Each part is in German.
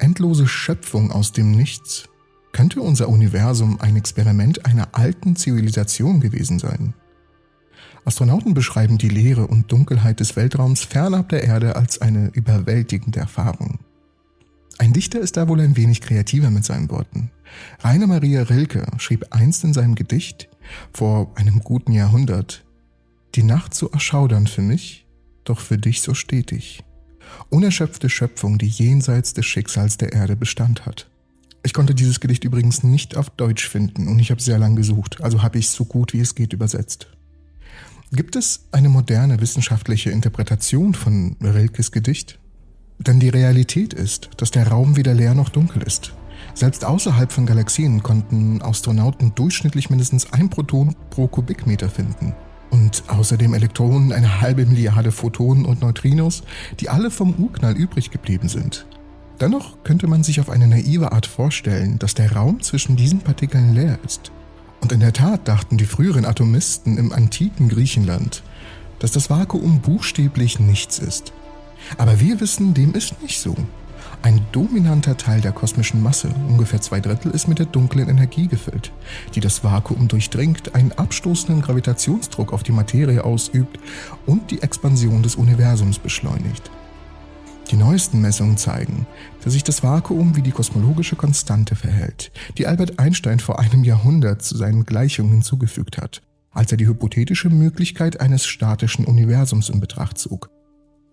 endlose Schöpfung aus dem Nichts? Könnte unser Universum ein Experiment einer alten Zivilisation gewesen sein? Astronauten beschreiben die Leere und Dunkelheit des Weltraums fernab der Erde als eine überwältigende Erfahrung. Ein Dichter ist da wohl ein wenig kreativer mit seinen Worten. Rainer Maria Rilke schrieb einst in seinem Gedicht vor einem guten Jahrhundert, Die Nacht so erschaudernd für mich, doch für dich so stetig. Unerschöpfte Schöpfung, die jenseits des Schicksals der Erde Bestand hat. Ich konnte dieses Gedicht übrigens nicht auf Deutsch finden und ich habe sehr lang gesucht, also habe ich es so gut wie es geht übersetzt. Gibt es eine moderne wissenschaftliche Interpretation von Rilkes Gedicht? Denn die Realität ist, dass der Raum weder leer noch dunkel ist. Selbst außerhalb von Galaxien konnten Astronauten durchschnittlich mindestens ein Proton pro Kubikmeter finden. Und außerdem Elektronen, eine halbe Milliarde Photonen und Neutrinos, die alle vom Urknall übrig geblieben sind. Dennoch könnte man sich auf eine naive Art vorstellen, dass der Raum zwischen diesen Partikeln leer ist. Und in der Tat dachten die früheren Atomisten im antiken Griechenland, dass das Vakuum buchstäblich nichts ist. Aber wir wissen, dem ist nicht so. Ein dominanter Teil der kosmischen Masse, ungefähr zwei Drittel, ist mit der dunklen Energie gefüllt, die das Vakuum durchdringt, einen abstoßenden Gravitationsdruck auf die Materie ausübt und die Expansion des Universums beschleunigt. Die neuesten Messungen zeigen, dass sich das Vakuum wie die kosmologische Konstante verhält, die Albert Einstein vor einem Jahrhundert zu seinen Gleichungen hinzugefügt hat, als er die hypothetische Möglichkeit eines statischen Universums in Betracht zog,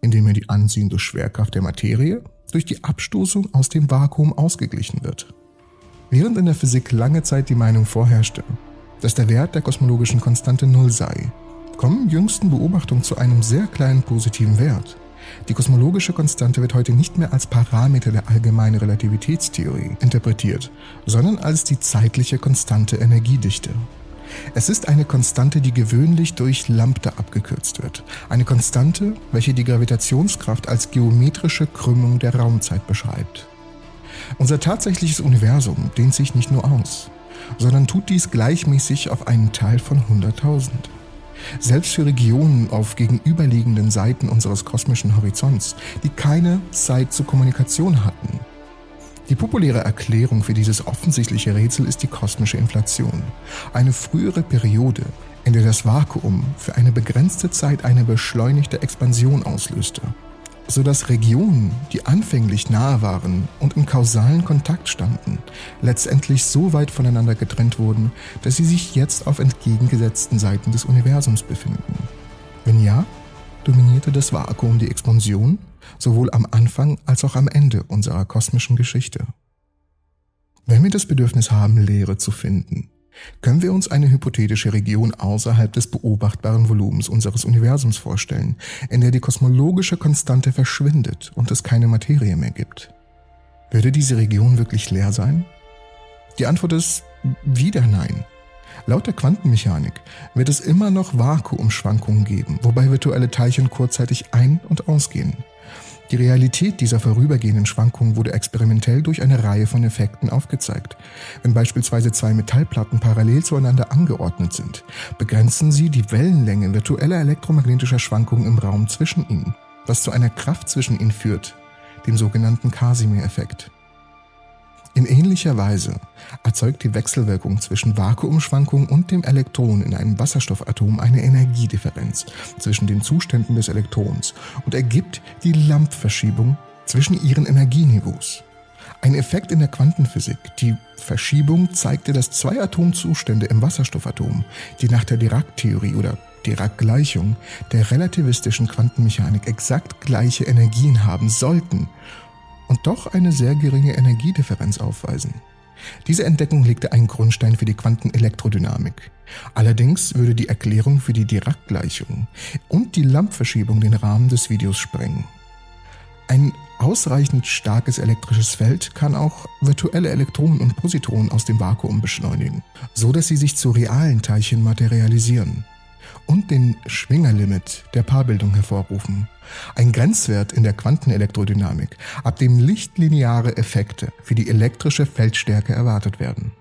indem er die anziehende Schwerkraft der Materie durch die Abstoßung aus dem Vakuum ausgeglichen wird. Während in der Physik lange Zeit die Meinung vorherrschte, dass der Wert der kosmologischen Konstante Null sei, kommen jüngsten Beobachtungen zu einem sehr kleinen positiven Wert. Die kosmologische Konstante wird heute nicht mehr als Parameter der allgemeinen Relativitätstheorie interpretiert, sondern als die zeitliche konstante Energiedichte. Es ist eine Konstante, die gewöhnlich durch Lambda abgekürzt wird. Eine Konstante, welche die Gravitationskraft als geometrische Krümmung der Raumzeit beschreibt. Unser tatsächliches Universum dehnt sich nicht nur aus, sondern tut dies gleichmäßig auf einen Teil von 100.000. Selbst für Regionen auf gegenüberliegenden Seiten unseres kosmischen Horizonts, die keine Zeit zur Kommunikation hatten. Die populäre Erklärung für dieses offensichtliche Rätsel ist die kosmische Inflation, eine frühere Periode, in der das Vakuum für eine begrenzte Zeit eine beschleunigte Expansion auslöste sodass Regionen, die anfänglich nahe waren und in kausalen Kontakt standen, letztendlich so weit voneinander getrennt wurden, dass sie sich jetzt auf entgegengesetzten Seiten des Universums befinden. Wenn ja, dominierte das Vakuum die Expansion sowohl am Anfang als auch am Ende unserer kosmischen Geschichte. Wenn wir das Bedürfnis haben, Leere zu finden, können wir uns eine hypothetische Region außerhalb des beobachtbaren Volumens unseres Universums vorstellen, in der die kosmologische Konstante verschwindet und es keine Materie mehr gibt. Würde diese Region wirklich leer sein? Die Antwort ist wieder nein. Laut der Quantenmechanik wird es immer noch Vakuumschwankungen geben, wobei virtuelle Teilchen kurzzeitig ein- und ausgehen. Die Realität dieser vorübergehenden Schwankungen wurde experimentell durch eine Reihe von Effekten aufgezeigt. Wenn beispielsweise zwei Metallplatten parallel zueinander angeordnet sind, begrenzen sie die Wellenlänge virtueller elektromagnetischer Schwankungen im Raum zwischen ihnen, was zu einer Kraft zwischen ihnen führt, dem sogenannten Casimir-Effekt. In ähnlicher Weise erzeugt die Wechselwirkung zwischen Vakuumschwankungen und dem Elektron in einem Wasserstoffatom eine Energiedifferenz zwischen den Zuständen des Elektrons und ergibt die Lamp-Verschiebung zwischen ihren Energieniveaus. Ein Effekt in der Quantenphysik. Die Verschiebung zeigte, dass zwei Atomzustände im Wasserstoffatom, die nach der Dirac-Theorie oder Dirac-Gleichung der relativistischen Quantenmechanik exakt gleiche Energien haben sollten und doch eine sehr geringe Energiedifferenz aufweisen. Diese Entdeckung legte einen Grundstein für die Quantenelektrodynamik. Allerdings würde die Erklärung für die Dirac-Gleichung und die Lamp-Verschiebung den Rahmen des Videos sprengen. Ein ausreichend starkes elektrisches Feld kann auch virtuelle Elektronen und Positronen aus dem Vakuum beschleunigen, so dass sie sich zu realen Teilchen materialisieren und den Schwingerlimit der Paarbildung hervorrufen. Ein Grenzwert in der Quantenelektrodynamik, ab dem lichtlineare Effekte für die elektrische Feldstärke erwartet werden.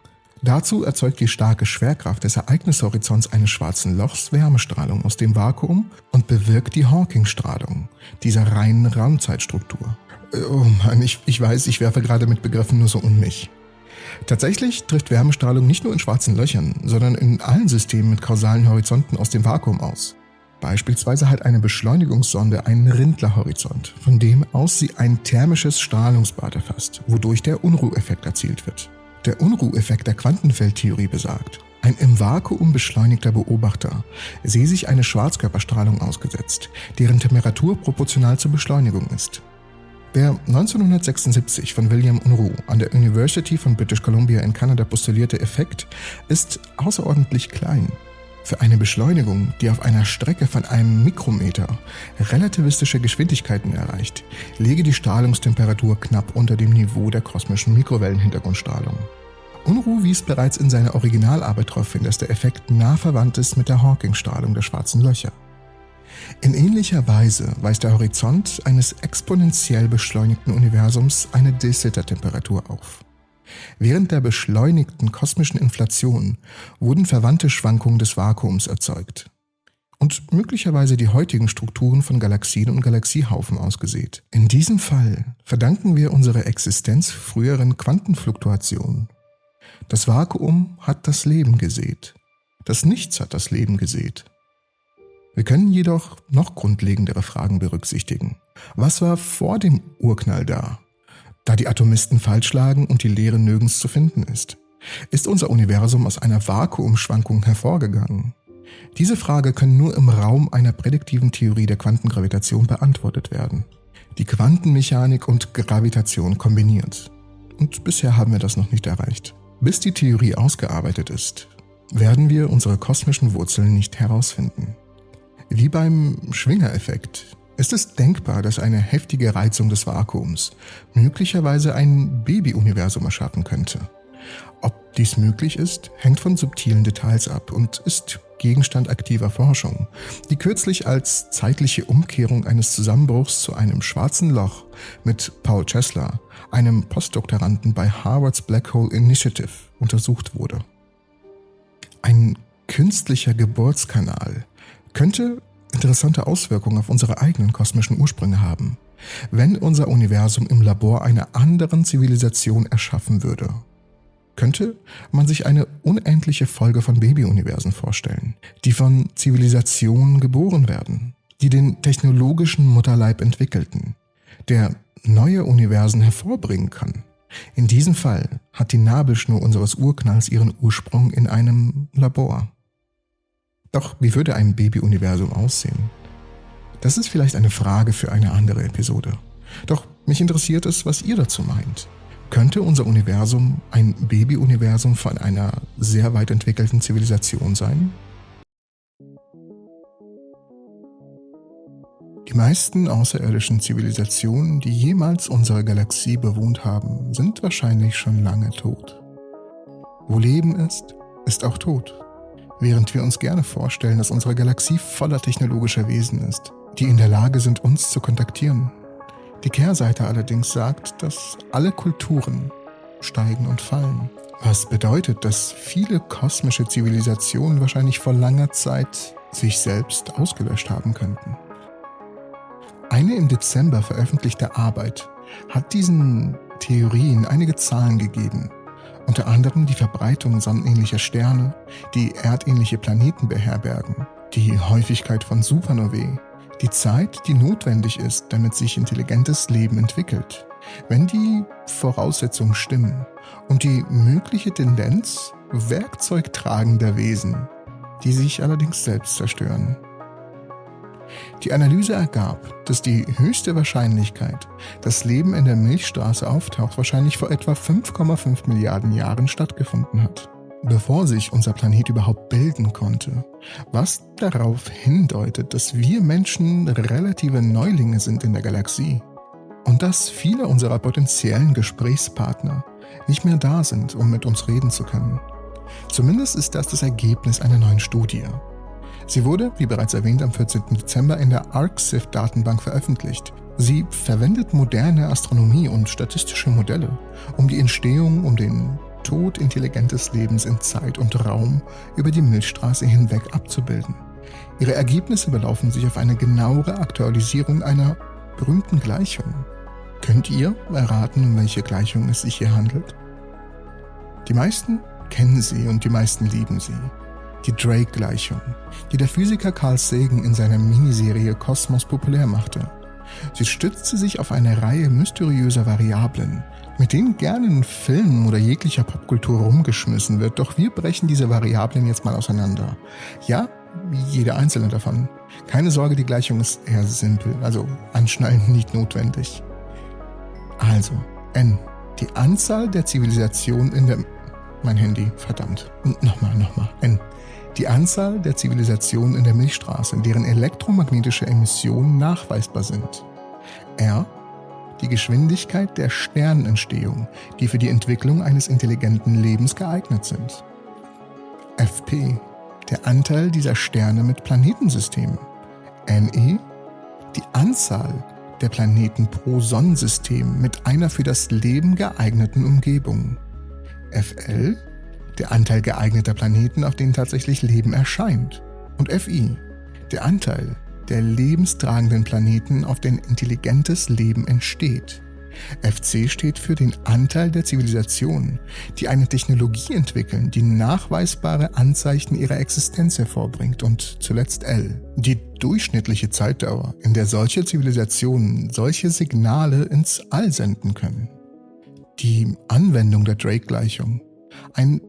Dazu erzeugt die starke Schwerkraft des Ereignishorizonts eines schwarzen Lochs Wärmestrahlung aus dem Vakuum und bewirkt die Hawking-Strahlung dieser reinen Raumzeitstruktur. Oh Mann, ich, ich weiß, ich werfe gerade mit Begriffen nur so um mich. Tatsächlich trifft Wärmestrahlung nicht nur in schwarzen Löchern, sondern in allen Systemen mit kausalen Horizonten aus dem Vakuum aus. Beispielsweise hat eine Beschleunigungssonde einen Rindlerhorizont, von dem aus sie ein thermisches Strahlungsbad erfasst, wodurch der Unruheffekt erzielt wird. Der Unruheffekt der Quantenfeldtheorie besagt, ein im Vakuum beschleunigter Beobachter sehe sich eine Schwarzkörperstrahlung ausgesetzt, deren Temperatur proportional zur Beschleunigung ist. Der 1976 von William Unruh an der University von British Columbia in Kanada postulierte Effekt ist außerordentlich klein. Für eine Beschleunigung, die auf einer Strecke von einem Mikrometer relativistische Geschwindigkeiten erreicht, lege die Strahlungstemperatur knapp unter dem Niveau der kosmischen Mikrowellenhintergrundstrahlung. Unruh wies bereits in seiner Originalarbeit darauf hin, dass der Effekt nah verwandt ist mit der Hawking-Strahlung der schwarzen Löcher. In ähnlicher Weise weist der Horizont eines exponentiell beschleunigten Universums eine de Sitter-Temperatur auf. Während der beschleunigten kosmischen Inflation wurden verwandte Schwankungen des Vakuums erzeugt und möglicherweise die heutigen Strukturen von Galaxien und Galaxiehaufen ausgesät. In diesem Fall verdanken wir unsere Existenz früheren Quantenfluktuationen. Das Vakuum hat das Leben gesät. Das Nichts hat das Leben gesät. Wir können jedoch noch grundlegendere Fragen berücksichtigen. Was war vor dem Urknall da? Da die Atomisten falsch lagen und die Leere nirgends zu finden ist. Ist unser Universum aus einer Vakuumschwankung hervorgegangen? Diese Frage kann nur im Raum einer prädiktiven Theorie der Quantengravitation beantwortet werden. Die Quantenmechanik und Gravitation kombiniert. Und bisher haben wir das noch nicht erreicht. Bis die Theorie ausgearbeitet ist, werden wir unsere kosmischen Wurzeln nicht herausfinden. Wie beim Schwingereffekt ist es denkbar, dass eine heftige Reizung des Vakuums möglicherweise ein Babyuniversum erschaffen könnte. Ob dies möglich ist, hängt von subtilen Details ab und ist Gegenstand aktiver Forschung, die kürzlich als zeitliche Umkehrung eines Zusammenbruchs zu einem schwarzen Loch mit Paul Chesler, einem Postdoktoranden bei Harvards Black Hole Initiative, untersucht wurde. Ein künstlicher Geburtskanal könnte interessante Auswirkungen auf unsere eigenen kosmischen Ursprünge haben, wenn unser Universum im Labor einer anderen Zivilisation erschaffen würde. Könnte man sich eine unendliche Folge von Babyuniversen vorstellen, die von Zivilisationen geboren werden, die den technologischen Mutterleib entwickelten, der neue Universen hervorbringen kann. In diesem Fall hat die Nabelschnur unseres Urknalls ihren Ursprung in einem Labor. Doch wie würde ein Baby-Universum aussehen? Das ist vielleicht eine Frage für eine andere Episode. Doch mich interessiert es, was ihr dazu meint. Könnte unser Universum ein Baby-Universum von einer sehr weit entwickelten Zivilisation sein? Die meisten außerirdischen Zivilisationen, die jemals unsere Galaxie bewohnt haben, sind wahrscheinlich schon lange tot. Wo Leben ist, ist auch Tod. Während wir uns gerne vorstellen, dass unsere Galaxie voller technologischer Wesen ist, die in der Lage sind, uns zu kontaktieren. Die Kehrseite allerdings sagt, dass alle Kulturen steigen und fallen. Was bedeutet, dass viele kosmische Zivilisationen wahrscheinlich vor langer Zeit sich selbst ausgelöscht haben könnten. Eine im Dezember veröffentlichte Arbeit hat diesen Theorien einige Zahlen gegeben, unter anderem die Verbreitung sonnenähnlicher Sterne, die erdähnliche Planeten beherbergen, die Häufigkeit von Supernovae, die Zeit, die notwendig ist, damit sich intelligentes Leben entwickelt, wenn die Voraussetzungen stimmen, und die mögliche Tendenz werkzeugtragender Wesen, die sich allerdings selbst zerstören. Die Analyse ergab, dass die höchste Wahrscheinlichkeit, dass Leben in der Milchstraße auftaucht, wahrscheinlich vor etwa 5,5 Milliarden Jahren stattgefunden hat, bevor sich unser Planet überhaupt bilden konnte, was darauf hindeutet, dass wir Menschen relative Neulinge sind in der Galaxie und dass viele unserer potenziellen Gesprächspartner nicht mehr da sind, um mit uns reden zu können. Zumindest ist das das Ergebnis einer neuen Studie, Sie wurde, wie bereits erwähnt, am 14. Dezember in der ArcSIF-Datenbank veröffentlicht. Sie verwendet moderne Astronomie und statistische Modelle, um die Entstehung, um den Tod intelligentes Lebens in Zeit und Raum über die Milchstraße hinweg abzubilden. Ihre Ergebnisse belaufen sich auf eine genauere Aktualisierung einer berühmten Gleichung. Könnt ihr erraten, um welche Gleichung es sich hier handelt? Die meisten kennen sie und die meisten lieben sie. Die Drake-Gleichung, die der Physiker Carl Sagan in seiner Miniserie Kosmos populär machte. Sie stützte sich auf eine Reihe mysteriöser Variablen, mit denen gerne in Filmen oder jeglicher Popkultur rumgeschmissen wird, doch wir brechen diese Variablen jetzt mal auseinander. Ja, jede einzelne davon. Keine Sorge, die Gleichung ist eher simpel, also anschneiden nicht notwendig. Also, N. Die Anzahl der Zivilisationen in der... Mein Handy, verdammt. Nochmal, nochmal. N. Die Anzahl der Zivilisationen in der Milchstraße, deren elektromagnetische Emissionen nachweisbar sind. R. Die Geschwindigkeit der Sternentstehung, die für die Entwicklung eines intelligenten Lebens geeignet sind. FP der Anteil dieser Sterne mit Planetensystemen. NE, die Anzahl der Planeten pro Sonnensystem mit einer für das Leben geeigneten Umgebung. FL, der Anteil geeigneter Planeten, auf denen tatsächlich Leben erscheint. Und FI, der Anteil der lebenstragenden Planeten, auf denen intelligentes Leben entsteht. FC steht für den Anteil der Zivilisationen, die eine Technologie entwickeln, die nachweisbare Anzeichen ihrer Existenz hervorbringt. Und zuletzt L, die durchschnittliche Zeitdauer, in der solche Zivilisationen solche Signale ins All senden können. Die Anwendung der Drake-Gleichung. Ein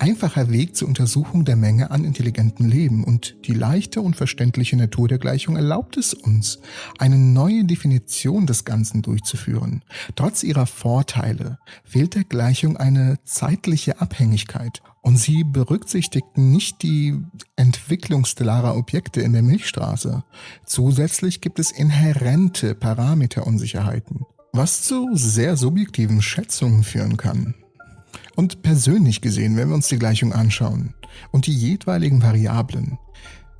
einfacher Weg zur Untersuchung der Menge an intelligentem Leben und die leichte und verständliche Natur der Gleichung erlaubt es uns, eine neue Definition des Ganzen durchzuführen. Trotz ihrer Vorteile fehlt der Gleichung eine zeitliche Abhängigkeit und sie berücksichtigt nicht die Entwicklung stellarer Objekte in der Milchstraße. Zusätzlich gibt es inhärente Parameterunsicherheiten, was zu sehr subjektiven Schätzungen führen kann. Und persönlich gesehen, wenn wir uns die Gleichung anschauen und die jeweiligen Variablen,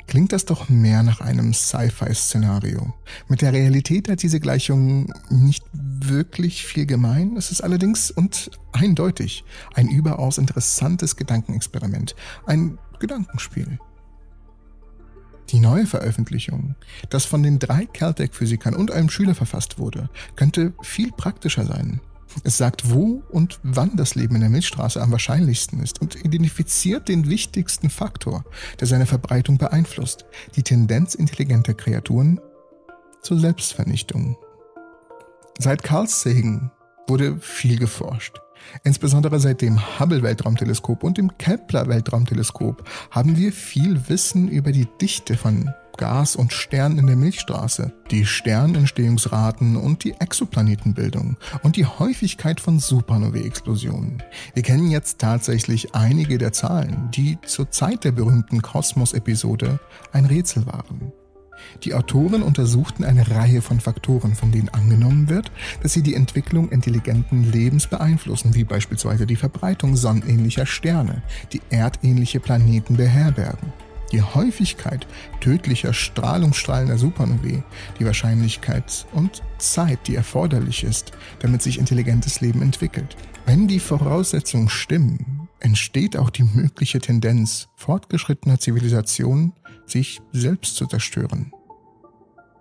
klingt das doch mehr nach einem Sci-Fi-Szenario. Mit der Realität hat diese Gleichung nicht wirklich viel gemein. Es ist allerdings und eindeutig ein überaus interessantes Gedankenexperiment, ein Gedankenspiel. Die neue Veröffentlichung, das von den drei Caltech-Physikern und einem Schüler verfasst wurde, könnte viel praktischer sein. Es sagt, wo und wann das Leben in der Milchstraße am wahrscheinlichsten ist und identifiziert den wichtigsten Faktor, der seine Verbreitung beeinflusst, die Tendenz intelligenter Kreaturen zur Selbstvernichtung. Seit Carl Sagan wurde viel geforscht. Insbesondere seit dem Hubble-Weltraumteleskop und dem Kepler-Weltraumteleskop haben wir viel Wissen über die Dichte von Gas und Sternen in der Milchstraße, die Sternentstehungsraten und die Exoplanetenbildung und die Häufigkeit von Supernovae-Explosionen. Wir kennen jetzt tatsächlich einige der Zahlen, die zur Zeit der berühmten Kosmos-Episode ein Rätsel waren. Die Autoren untersuchten eine Reihe von Faktoren, von denen angenommen wird, dass sie die Entwicklung intelligenten Lebens beeinflussen, wie beispielsweise die Verbreitung sonnenähnlicher Sterne, die erdähnliche Planeten beherbergen die Häufigkeit tödlicher strahlungsstrahlender Supernovae, die Wahrscheinlichkeit und Zeit, die erforderlich ist, damit sich intelligentes Leben entwickelt. Wenn die Voraussetzungen stimmen, entsteht auch die mögliche Tendenz fortgeschrittener Zivilisationen, sich selbst zu zerstören.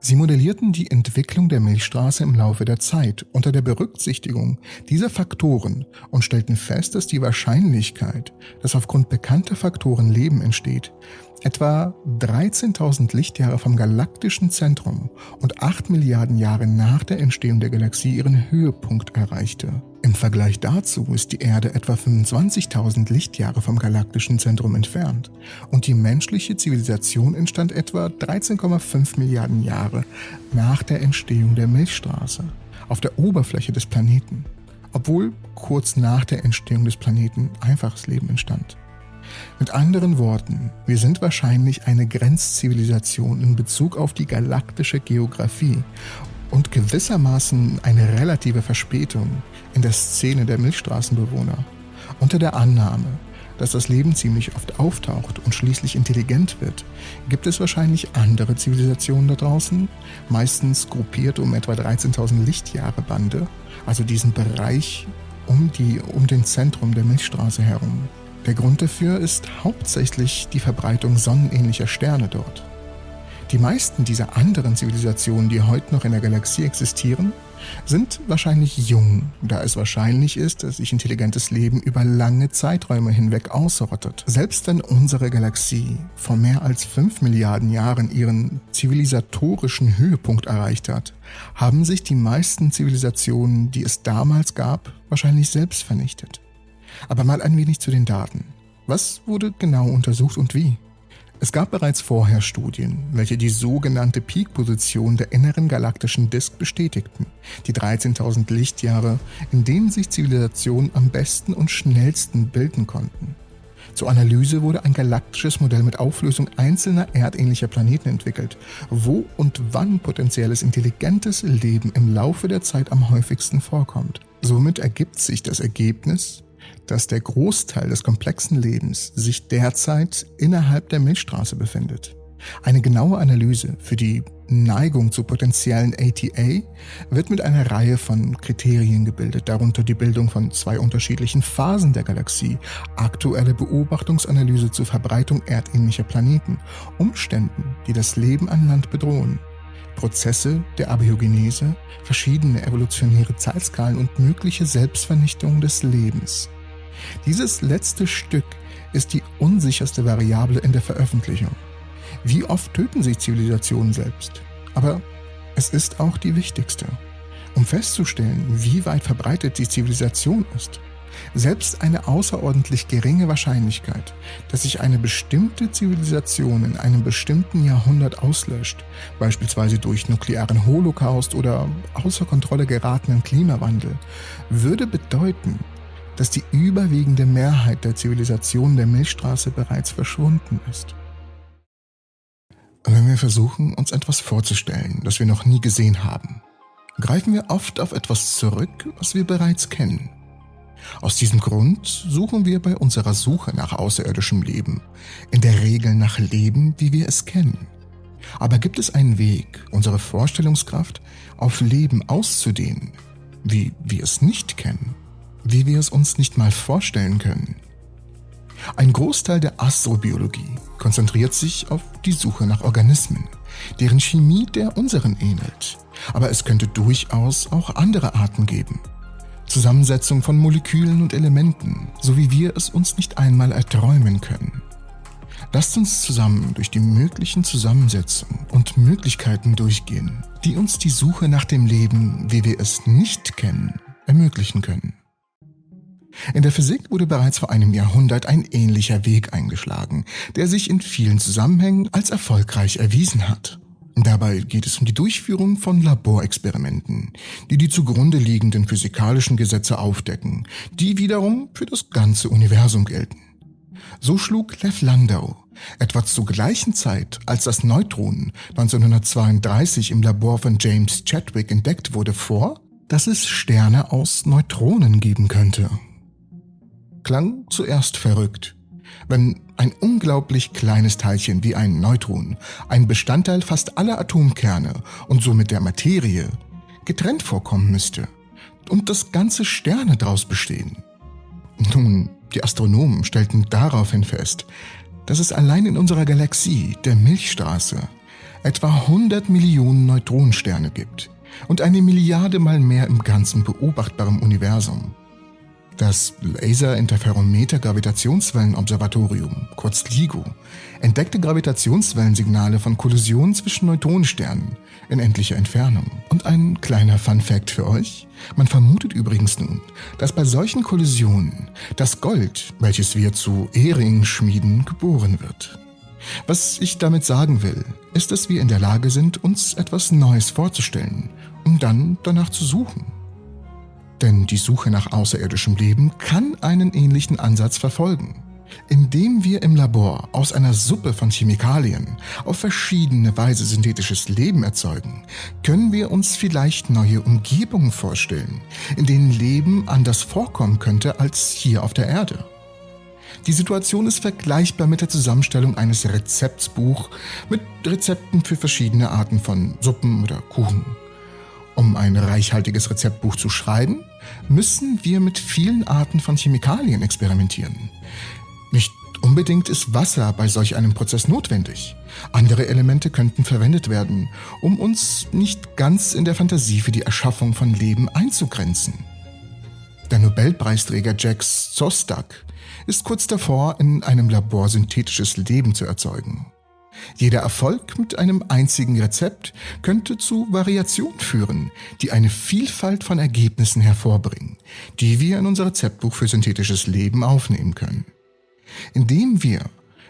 Sie modellierten die Entwicklung der Milchstraße im Laufe der Zeit unter der Berücksichtigung dieser Faktoren und stellten fest, dass die Wahrscheinlichkeit, dass aufgrund bekannter Faktoren Leben entsteht, etwa 13.000 Lichtjahre vom galaktischen Zentrum und 8 Milliarden Jahre nach der Entstehung der Galaxie ihren Höhepunkt erreichte. Im Vergleich dazu ist die Erde etwa 25.000 Lichtjahre vom galaktischen Zentrum entfernt und die menschliche Zivilisation entstand etwa 13,5 Milliarden Jahre nach der Entstehung der Milchstraße auf der Oberfläche des Planeten, obwohl kurz nach der Entstehung des Planeten einfaches Leben entstand. Mit anderen Worten, wir sind wahrscheinlich eine Grenzzivilisation in Bezug auf die galaktische Geographie und gewissermaßen eine relative Verspätung in der Szene der Milchstraßenbewohner. Unter der Annahme, dass das Leben ziemlich oft auftaucht und schließlich intelligent wird, gibt es wahrscheinlich andere Zivilisationen da draußen, meistens gruppiert um etwa 13.000 Lichtjahre Bande, also diesen Bereich um, die, um den Zentrum der Milchstraße herum. Der Grund dafür ist hauptsächlich die Verbreitung sonnenähnlicher Sterne dort. Die meisten dieser anderen Zivilisationen, die heute noch in der Galaxie existieren, sind wahrscheinlich jung, da es wahrscheinlich ist, dass sich intelligentes Leben über lange Zeiträume hinweg ausrottet. Selbst wenn unsere Galaxie vor mehr als 5 Milliarden Jahren ihren zivilisatorischen Höhepunkt erreicht hat, haben sich die meisten Zivilisationen, die es damals gab, wahrscheinlich selbst vernichtet. Aber mal ein wenig zu den Daten. Was wurde genau untersucht und wie? Es gab bereits vorher Studien, welche die sogenannte Peak-Position der inneren galaktischen Disk bestätigten, die 13.000 Lichtjahre, in denen sich Zivilisationen am besten und schnellsten bilden konnten. Zur Analyse wurde ein galaktisches Modell mit Auflösung einzelner erdähnlicher Planeten entwickelt, wo und wann potenzielles intelligentes Leben im Laufe der Zeit am häufigsten vorkommt. Somit ergibt sich das Ergebnis, dass der Großteil des komplexen Lebens sich derzeit innerhalb der Milchstraße befindet. Eine genaue Analyse für die Neigung zu potenziellen ATA wird mit einer Reihe von Kriterien gebildet, darunter die Bildung von zwei unterschiedlichen Phasen der Galaxie, aktuelle Beobachtungsanalyse zur Verbreitung erdähnlicher Planeten, Umständen, die das Leben an Land bedrohen, Prozesse der Abiogenese, verschiedene evolutionäre Zeitskalen und mögliche Selbstvernichtung des Lebens. Dieses letzte Stück ist die unsicherste Variable in der Veröffentlichung. Wie oft töten sich Zivilisationen selbst? Aber es ist auch die wichtigste. Um festzustellen, wie weit verbreitet die Zivilisation ist, selbst eine außerordentlich geringe Wahrscheinlichkeit, dass sich eine bestimmte Zivilisation in einem bestimmten Jahrhundert auslöscht, beispielsweise durch nuklearen Holocaust oder außer Kontrolle geratenen Klimawandel, würde bedeuten, dass die überwiegende Mehrheit der Zivilisation der Milchstraße bereits verschwunden ist. Wenn wir versuchen, uns etwas vorzustellen, das wir noch nie gesehen haben, greifen wir oft auf etwas zurück, was wir bereits kennen. Aus diesem Grund suchen wir bei unserer Suche nach außerirdischem Leben in der Regel nach Leben, wie wir es kennen. Aber gibt es einen Weg, unsere Vorstellungskraft auf Leben auszudehnen, wie wir es nicht kennen? Wie wir es uns nicht mal vorstellen können. Ein Großteil der Astrobiologie konzentriert sich auf die Suche nach Organismen, deren Chemie der unseren ähnelt. Aber es könnte durchaus auch andere Arten geben. Zusammensetzung von Molekülen und Elementen, so wie wir es uns nicht einmal erträumen können. Lasst uns zusammen durch die möglichen Zusammensetzungen und Möglichkeiten durchgehen, die uns die Suche nach dem Leben, wie wir es nicht kennen, ermöglichen können. In der Physik wurde bereits vor einem Jahrhundert ein ähnlicher Weg eingeschlagen, der sich in vielen Zusammenhängen als erfolgreich erwiesen hat. Dabei geht es um die Durchführung von Laborexperimenten, die die zugrunde liegenden physikalischen Gesetze aufdecken, die wiederum für das ganze Universum gelten. So schlug Lev Landau etwa zur gleichen Zeit, als das Neutron 1932 im Labor von James Chadwick entdeckt wurde, vor, dass es Sterne aus Neutronen geben könnte klang zuerst verrückt. Wenn ein unglaublich kleines Teilchen wie ein Neutron, ein Bestandteil fast aller Atomkerne und somit der Materie, getrennt vorkommen müsste und das ganze Sterne daraus bestehen. Nun, die Astronomen stellten daraufhin fest, dass es allein in unserer Galaxie, der Milchstraße, etwa 100 Millionen Neutronensterne gibt und eine Milliarde mal mehr im ganzen beobachtbaren Universum. Das Laser-Interferometer-Gravitationswellenobservatorium, kurz LIGO, entdeckte Gravitationswellensignale von Kollisionen zwischen Neutronensternen in endlicher Entfernung. Und ein kleiner Fun-Fact für euch: Man vermutet übrigens nun, dass bei solchen Kollisionen das Gold, welches wir zu Ehringen schmieden, geboren wird. Was ich damit sagen will, ist, dass wir in der Lage sind, uns etwas Neues vorzustellen, um dann danach zu suchen. Denn die Suche nach außerirdischem Leben kann einen ähnlichen Ansatz verfolgen. Indem wir im Labor aus einer Suppe von Chemikalien auf verschiedene Weise synthetisches Leben erzeugen, können wir uns vielleicht neue Umgebungen vorstellen, in denen Leben anders vorkommen könnte als hier auf der Erde. Die Situation ist vergleichbar mit der Zusammenstellung eines Rezeptsbuch mit Rezepten für verschiedene Arten von Suppen oder Kuchen. Um ein reichhaltiges Rezeptbuch zu schreiben, müssen wir mit vielen Arten von Chemikalien experimentieren. Nicht Unbedingt ist Wasser bei solch einem Prozess notwendig. Andere Elemente könnten verwendet werden, um uns nicht ganz in der Fantasie für die Erschaffung von Leben einzugrenzen. Der Nobelpreisträger Jack Szostak ist kurz davor, in einem Labor synthetisches Leben zu erzeugen. Jeder Erfolg mit einem einzigen Rezept könnte zu Variationen führen, die eine Vielfalt von Ergebnissen hervorbringen, die wir in unser Rezeptbuch für synthetisches Leben aufnehmen können. Indem wir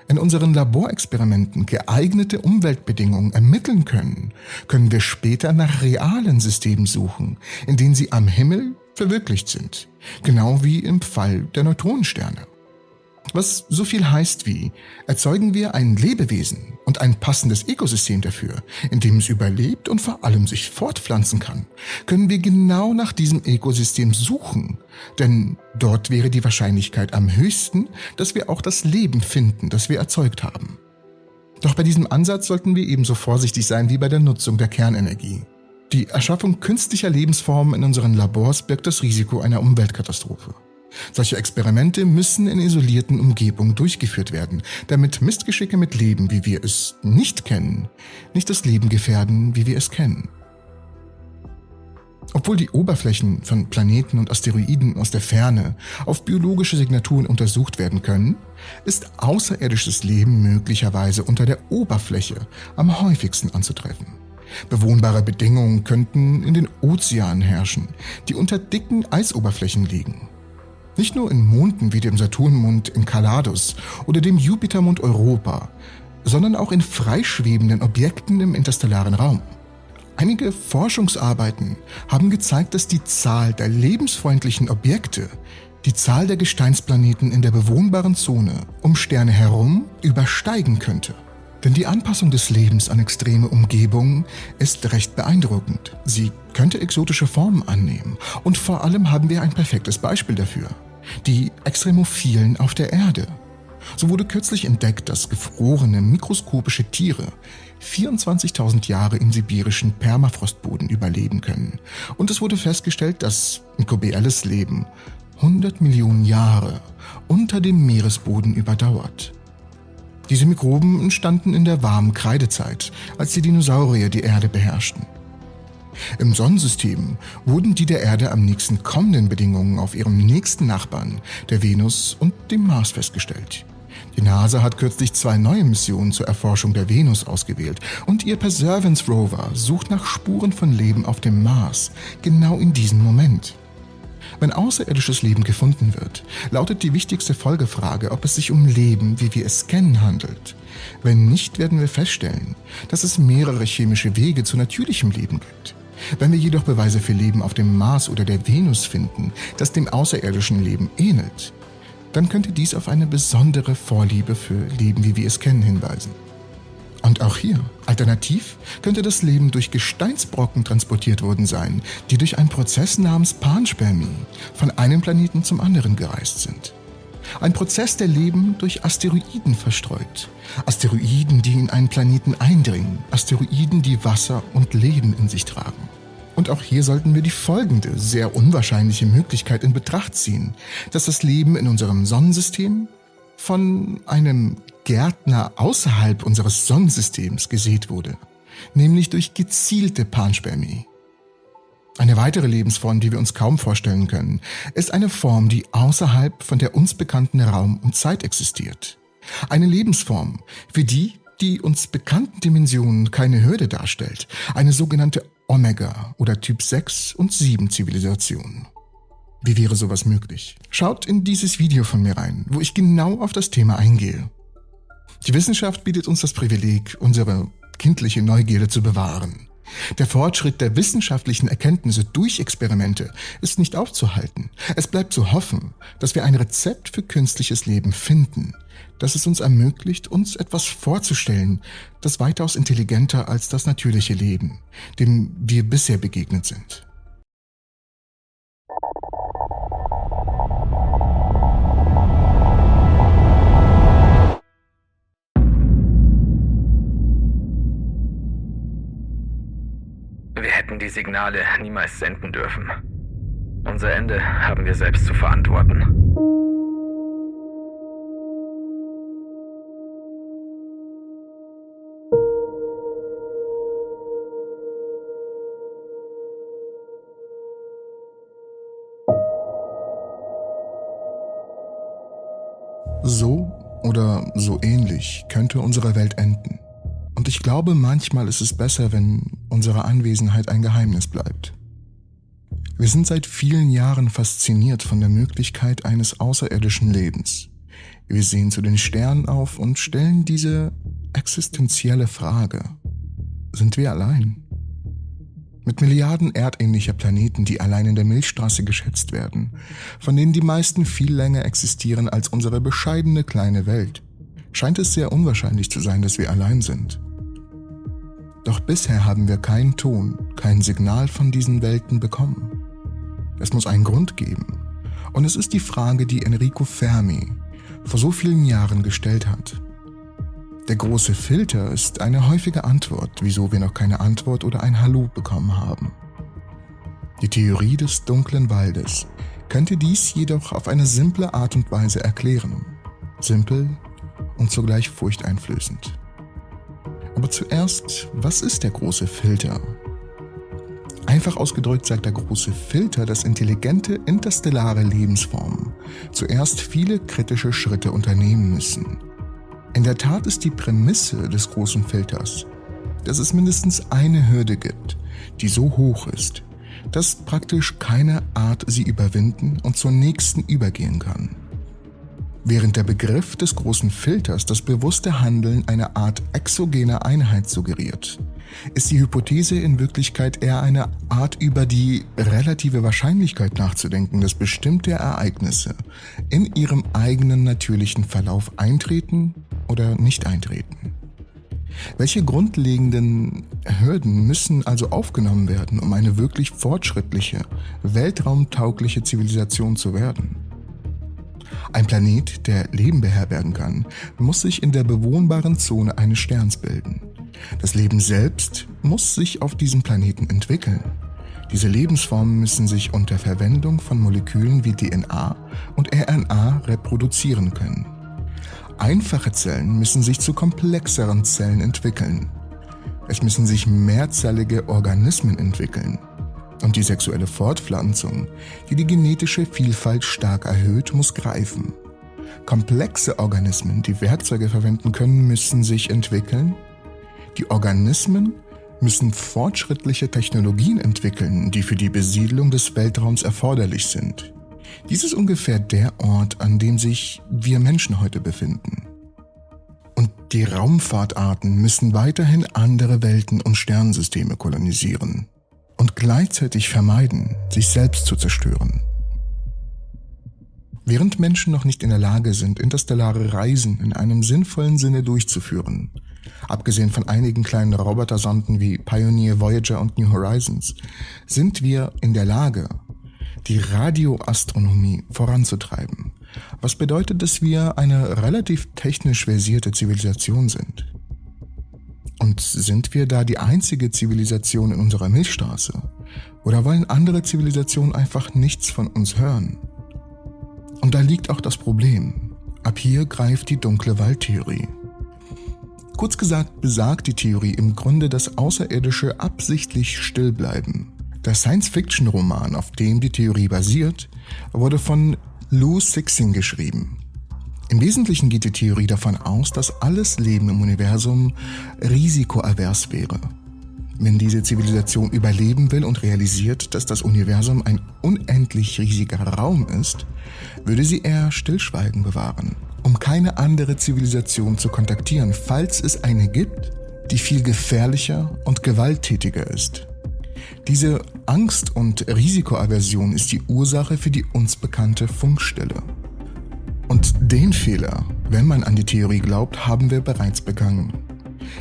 in unseren Laborexperimenten geeignete Umweltbedingungen ermitteln können, können wir später nach realen Systemen suchen, in denen sie am Himmel verwirklicht sind, genau wie im Fall der Neutronensterne. Was so viel heißt wie, erzeugen wir ein Lebewesen und ein passendes Ökosystem dafür, in dem es überlebt und vor allem sich fortpflanzen kann, können wir genau nach diesem Ökosystem suchen, denn dort wäre die Wahrscheinlichkeit am höchsten, dass wir auch das Leben finden, das wir erzeugt haben. Doch bei diesem Ansatz sollten wir ebenso vorsichtig sein wie bei der Nutzung der Kernenergie. Die Erschaffung künstlicher Lebensformen in unseren Labors birgt das Risiko einer Umweltkatastrophe. Solche Experimente müssen in isolierten Umgebungen durchgeführt werden, damit Mistgeschicke mit Leben, wie wir es nicht kennen, nicht das Leben gefährden, wie wir es kennen. Obwohl die Oberflächen von Planeten und Asteroiden aus der Ferne auf biologische Signaturen untersucht werden können, ist außerirdisches Leben möglicherweise unter der Oberfläche am häufigsten anzutreffen. Bewohnbare Bedingungen könnten in den Ozeanen herrschen, die unter dicken Eisoberflächen liegen. Nicht nur in Monden wie dem Saturnmond in Kaladus oder dem Jupitermond Europa, sondern auch in freischwebenden Objekten im interstellaren Raum. Einige Forschungsarbeiten haben gezeigt, dass die Zahl der lebensfreundlichen Objekte die Zahl der Gesteinsplaneten in der bewohnbaren Zone um Sterne herum übersteigen könnte. Denn die Anpassung des Lebens an extreme Umgebungen ist recht beeindruckend. Sie könnte exotische Formen annehmen. Und vor allem haben wir ein perfektes Beispiel dafür die Extremophilen auf der Erde. So wurde kürzlich entdeckt, dass gefrorene mikroskopische Tiere 24.000 Jahre im sibirischen Permafrostboden überleben können. Und es wurde festgestellt, dass mikrobielles Leben 100 Millionen Jahre unter dem Meeresboden überdauert. Diese Mikroben entstanden in der warmen Kreidezeit, als die Dinosaurier die Erde beherrschten. Im Sonnensystem wurden die der Erde am nächsten kommenden Bedingungen auf ihrem nächsten Nachbarn, der Venus und dem Mars, festgestellt. Die NASA hat kürzlich zwei neue Missionen zur Erforschung der Venus ausgewählt und ihr Perseverance Rover sucht nach Spuren von Leben auf dem Mars, genau in diesem Moment. Wenn außerirdisches Leben gefunden wird, lautet die wichtigste Folgefrage, ob es sich um Leben, wie wir es kennen, handelt. Wenn nicht, werden wir feststellen, dass es mehrere chemische Wege zu natürlichem Leben gibt. Wenn wir jedoch Beweise für Leben auf dem Mars oder der Venus finden, das dem außerirdischen Leben ähnelt, dann könnte dies auf eine besondere Vorliebe für Leben, wie wir es kennen, hinweisen. Und auch hier, alternativ, könnte das Leben durch Gesteinsbrocken transportiert worden sein, die durch einen Prozess namens Panspermie von einem Planeten zum anderen gereist sind. Ein Prozess, der Leben durch Asteroiden verstreut. Asteroiden, die in einen Planeten eindringen. Asteroiden, die Wasser und Leben in sich tragen. Und auch hier sollten wir die folgende, sehr unwahrscheinliche Möglichkeit in Betracht ziehen, dass das Leben in unserem Sonnensystem von einem Gärtner außerhalb unseres Sonnensystems gesät wurde, nämlich durch gezielte Panspermie. Eine weitere Lebensform, die wir uns kaum vorstellen können, ist eine Form, die außerhalb von der uns bekannten Raum und Zeit existiert. Eine Lebensform, für die die uns bekannten Dimensionen keine Hürde darstellt, eine sogenannte Omega oder Typ 6 und 7 Zivilisation. Wie wäre sowas möglich? Schaut in dieses Video von mir rein, wo ich genau auf das Thema eingehe. Die Wissenschaft bietet uns das Privileg, unsere kindliche Neugierde zu bewahren. Der Fortschritt der wissenschaftlichen Erkenntnisse durch Experimente ist nicht aufzuhalten. Es bleibt zu hoffen, dass wir ein Rezept für künstliches Leben finden, das es uns ermöglicht, uns etwas vorzustellen, das weitaus intelligenter als das natürliche Leben, dem wir bisher begegnet sind. hätten die Signale niemals senden dürfen. Unser Ende haben wir selbst zu verantworten. So oder so ähnlich könnte unsere Welt enden. Ich glaube, manchmal ist es besser, wenn unsere Anwesenheit ein Geheimnis bleibt. Wir sind seit vielen Jahren fasziniert von der Möglichkeit eines außerirdischen Lebens. Wir sehen zu den Sternen auf und stellen diese existenzielle Frage. Sind wir allein? Mit Milliarden erdähnlicher Planeten, die allein in der Milchstraße geschätzt werden, von denen die meisten viel länger existieren als unsere bescheidene kleine Welt, scheint es sehr unwahrscheinlich zu sein, dass wir allein sind. Doch bisher haben wir keinen Ton, kein Signal von diesen Welten bekommen. Es muss einen Grund geben. Und es ist die Frage, die Enrico Fermi vor so vielen Jahren gestellt hat. Der große Filter ist eine häufige Antwort, wieso wir noch keine Antwort oder ein Hallo bekommen haben. Die Theorie des dunklen Waldes könnte dies jedoch auf eine simple Art und Weise erklären. Simpel und zugleich furchteinflößend. Aber zuerst, was ist der große Filter? Einfach ausgedrückt sagt der große Filter, dass intelligente interstellare Lebensformen zuerst viele kritische Schritte unternehmen müssen, in der Tat ist die Prämisse des großen Filters, dass es mindestens eine Hürde gibt, die so hoch ist, dass praktisch keine Art sie überwinden und zur nächsten übergehen kann. Während der Begriff des großen Filters das bewusste Handeln einer Art exogener Einheit suggeriert, ist die Hypothese in Wirklichkeit eher eine Art über die relative Wahrscheinlichkeit nachzudenken, dass bestimmte Ereignisse in ihrem eigenen natürlichen Verlauf eintreten oder nicht eintreten. Welche grundlegenden Hürden müssen also aufgenommen werden, um eine wirklich fortschrittliche, weltraumtaugliche Zivilisation zu werden? Ein Planet, der Leben beherbergen kann, muss sich in der bewohnbaren Zone eines Sterns bilden. Das Leben selbst muss sich auf diesem Planeten entwickeln. Diese Lebensformen müssen sich unter Verwendung von Molekülen wie DNA und RNA reproduzieren können. Einfache Zellen müssen sich zu komplexeren Zellen entwickeln. Es müssen sich mehrzellige Organismen entwickeln. Und die sexuelle Fortpflanzung, die die genetische Vielfalt stark erhöht, muss greifen. Komplexe Organismen, die Werkzeuge verwenden können, müssen sich entwickeln. Die Organismen müssen fortschrittliche Technologien entwickeln, die für die Besiedlung des Weltraums erforderlich sind. Dies ist ungefähr der Ort, an dem sich wir Menschen heute befinden. Und die Raumfahrtarten müssen weiterhin andere Welten und Sternensysteme kolonisieren und gleichzeitig vermeiden, sich selbst zu zerstören. Während Menschen noch nicht in der Lage sind, interstellare Reisen in einem sinnvollen Sinne durchzuführen, abgesehen von einigen kleinen Robotersonden wie Pioneer, Voyager und New Horizons, sind wir in der Lage, die Radioastronomie voranzutreiben. Was bedeutet, dass wir eine relativ technisch versierte Zivilisation sind. Und sind wir da die einzige Zivilisation in unserer Milchstraße? Oder wollen andere Zivilisationen einfach nichts von uns hören? Und da liegt auch das Problem. Ab hier greift die dunkle Waldtheorie. Kurz gesagt besagt die Theorie im Grunde das Außerirdische absichtlich stillbleiben, der Science-Fiction-Roman, auf dem die Theorie basiert, wurde von Lou Sixing geschrieben. Im Wesentlichen geht die Theorie davon aus, dass alles Leben im Universum risikoavers wäre. Wenn diese Zivilisation überleben will und realisiert, dass das Universum ein unendlich riesiger Raum ist, würde sie eher Stillschweigen bewahren, um keine andere Zivilisation zu kontaktieren, falls es eine gibt, die viel gefährlicher und gewalttätiger ist. Diese Angst- und Risikoaversion ist die Ursache für die uns bekannte Funkstelle. Und den Fehler, wenn man an die Theorie glaubt, haben wir bereits begangen.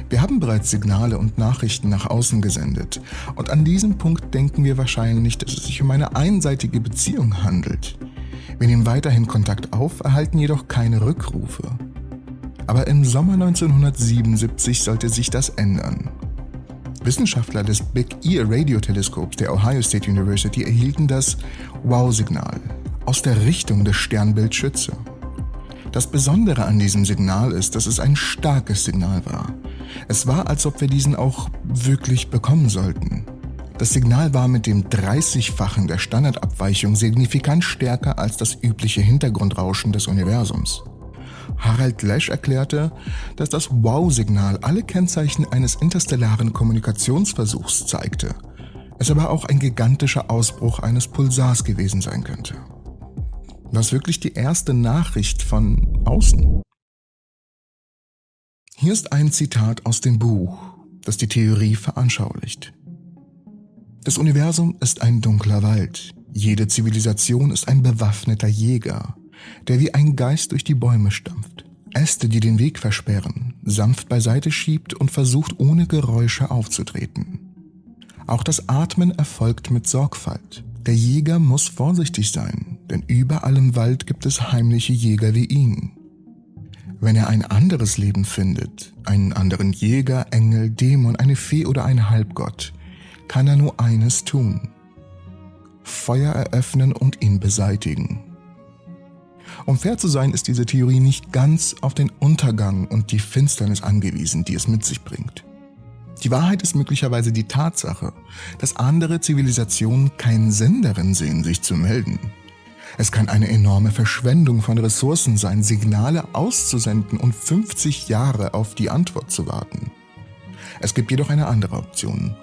Wir haben bereits Signale und Nachrichten nach außen gesendet. Und an diesem Punkt denken wir wahrscheinlich, dass es sich um eine einseitige Beziehung handelt. Wir nehmen weiterhin Kontakt auf, erhalten jedoch keine Rückrufe. Aber im Sommer 1977 sollte sich das ändern. Wissenschaftler des Big Ear Radioteleskops der Ohio State University erhielten das Wow-Signal aus der Richtung des Sternbild Schütze. Das Besondere an diesem Signal ist, dass es ein starkes Signal war. Es war, als ob wir diesen auch wirklich bekommen sollten. Das Signal war mit dem 30-fachen der Standardabweichung signifikant stärker als das übliche Hintergrundrauschen des Universums. Harald Lesch erklärte, dass das Wow-Signal alle Kennzeichen eines interstellaren Kommunikationsversuchs zeigte, es aber auch ein gigantischer Ausbruch eines Pulsars gewesen sein könnte. Was wirklich die erste Nachricht von außen? Hier ist ein Zitat aus dem Buch, das die Theorie veranschaulicht. Das Universum ist ein dunkler Wald. Jede Zivilisation ist ein bewaffneter Jäger, der wie ein Geist durch die Bäume stampft, Äste, die den Weg versperren, sanft beiseite schiebt und versucht ohne Geräusche aufzutreten. Auch das Atmen erfolgt mit Sorgfalt. Der Jäger muss vorsichtig sein, denn überall im Wald gibt es heimliche Jäger wie ihn. Wenn er ein anderes Leben findet, einen anderen Jäger, Engel, Dämon, eine Fee oder einen Halbgott, kann er nur eines tun. Feuer eröffnen und ihn beseitigen. Um fair zu sein, ist diese Theorie nicht ganz auf den Untergang und die Finsternis angewiesen, die es mit sich bringt. Die Wahrheit ist möglicherweise die Tatsache, dass andere Zivilisationen keinen Sinn darin sehen, sich zu melden. Es kann eine enorme Verschwendung von Ressourcen sein, Signale auszusenden und 50 Jahre auf die Antwort zu warten. Es gibt jedoch eine andere Option,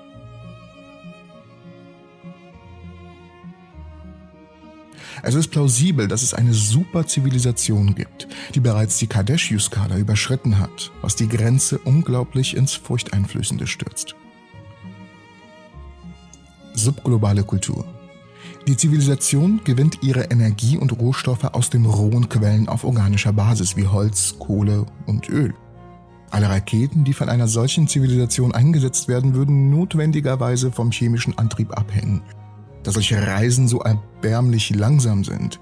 Es ist plausibel, dass es eine Superzivilisation gibt, die bereits die Kardashius-Skala überschritten hat, was die Grenze unglaublich ins Furchteinflößende stürzt. Subglobale Kultur. Die Zivilisation gewinnt ihre Energie und Rohstoffe aus den rohen Quellen auf organischer Basis wie Holz, Kohle und Öl. Alle Raketen, die von einer solchen Zivilisation eingesetzt werden, würden notwendigerweise vom chemischen Antrieb abhängen, da solche Reisen so erbärmlich langsam sind,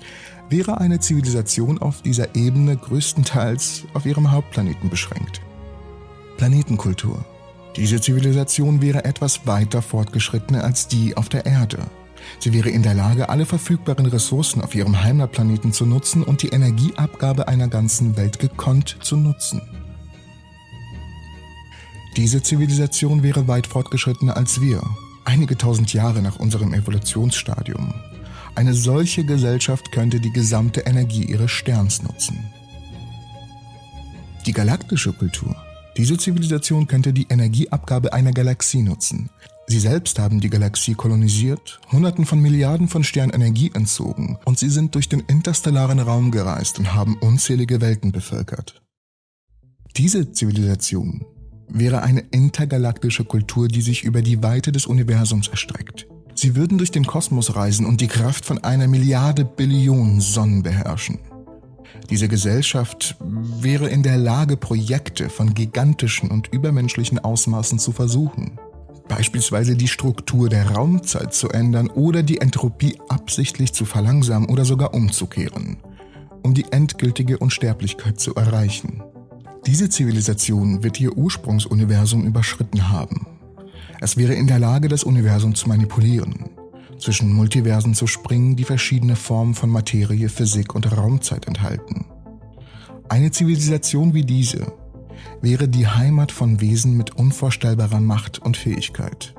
wäre eine Zivilisation auf dieser Ebene größtenteils auf ihrem Hauptplaneten beschränkt. Planetenkultur. Diese Zivilisation wäre etwas weiter fortgeschritten als die auf der Erde. Sie wäre in der Lage, alle verfügbaren Ressourcen auf ihrem Heimatplaneten zu nutzen und die Energieabgabe einer ganzen Welt gekonnt zu nutzen. Diese Zivilisation wäre weit fortgeschrittener als wir einige tausend Jahre nach unserem Evolutionsstadium. Eine solche Gesellschaft könnte die gesamte Energie ihres Sterns nutzen. Die galaktische Kultur. Diese Zivilisation könnte die Energieabgabe einer Galaxie nutzen. Sie selbst haben die Galaxie kolonisiert, Hunderten von Milliarden von Sternen Energie entzogen und sie sind durch den interstellaren Raum gereist und haben unzählige Welten bevölkert. Diese Zivilisation wäre eine intergalaktische Kultur, die sich über die Weite des Universums erstreckt. Sie würden durch den Kosmos reisen und die Kraft von einer Milliarde Billionen Sonnen beherrschen. Diese Gesellschaft wäre in der Lage, Projekte von gigantischen und übermenschlichen Ausmaßen zu versuchen. Beispielsweise die Struktur der Raumzeit zu ändern oder die Entropie absichtlich zu verlangsamen oder sogar umzukehren, um die endgültige Unsterblichkeit zu erreichen. Diese Zivilisation wird ihr Ursprungsuniversum überschritten haben. Es wäre in der Lage, das Universum zu manipulieren, zwischen Multiversen zu springen, die verschiedene Formen von Materie, Physik und Raumzeit enthalten. Eine Zivilisation wie diese wäre die Heimat von Wesen mit unvorstellbarer Macht und Fähigkeit.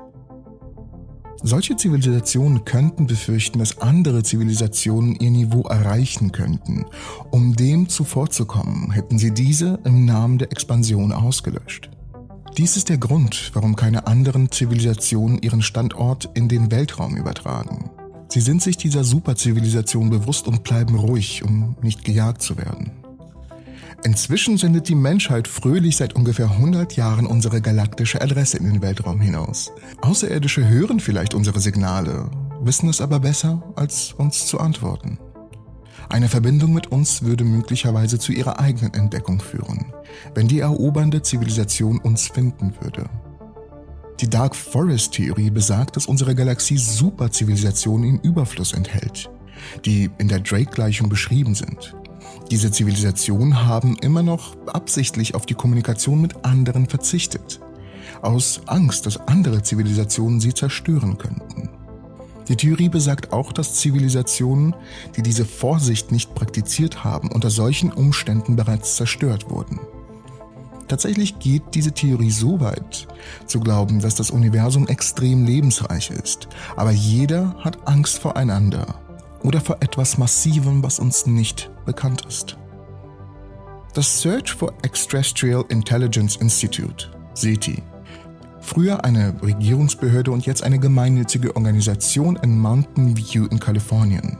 Solche Zivilisationen könnten befürchten, dass andere Zivilisationen ihr Niveau erreichen könnten. Um dem zuvorzukommen, hätten sie diese im Namen der Expansion ausgelöscht. Dies ist der Grund, warum keine anderen Zivilisationen ihren Standort in den Weltraum übertragen. Sie sind sich dieser Superzivilisation bewusst und bleiben ruhig, um nicht gejagt zu werden. Inzwischen sendet die Menschheit fröhlich seit ungefähr 100 Jahren unsere galaktische Adresse in den Weltraum hinaus. Außerirdische hören vielleicht unsere Signale, wissen es aber besser, als uns zu antworten. Eine Verbindung mit uns würde möglicherweise zu ihrer eigenen Entdeckung führen, wenn die erobernde Zivilisation uns finden würde. Die Dark Forest Theorie besagt, dass unsere Galaxie Superzivilisationen im Überfluss enthält, die in der Drake-Gleichung beschrieben sind. Diese Zivilisationen haben immer noch absichtlich auf die Kommunikation mit anderen verzichtet, aus Angst, dass andere Zivilisationen sie zerstören könnten. Die Theorie besagt auch, dass Zivilisationen, die diese Vorsicht nicht praktiziert haben, unter solchen Umständen bereits zerstört wurden. Tatsächlich geht diese Theorie so weit, zu glauben, dass das Universum extrem lebensreich ist, aber jeder hat Angst voreinander oder vor etwas Massivem, was uns nicht bekannt ist. Das Search for Extraterrestrial Intelligence Institute, SETI, früher eine Regierungsbehörde und jetzt eine gemeinnützige Organisation in Mountain View in Kalifornien,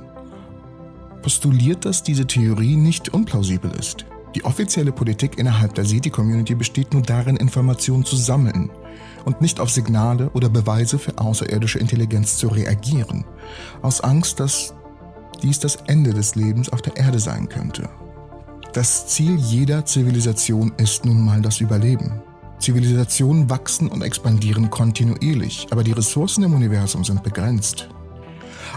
postuliert, dass diese Theorie nicht unplausibel ist. Die offizielle Politik innerhalb der SETI-Community besteht nur darin, Informationen zu sammeln und nicht auf Signale oder Beweise für außerirdische Intelligenz zu reagieren, aus Angst, dass dies das Ende des Lebens auf der Erde sein könnte. Das Ziel jeder Zivilisation ist nun mal das Überleben. Zivilisationen wachsen und expandieren kontinuierlich, aber die Ressourcen im Universum sind begrenzt.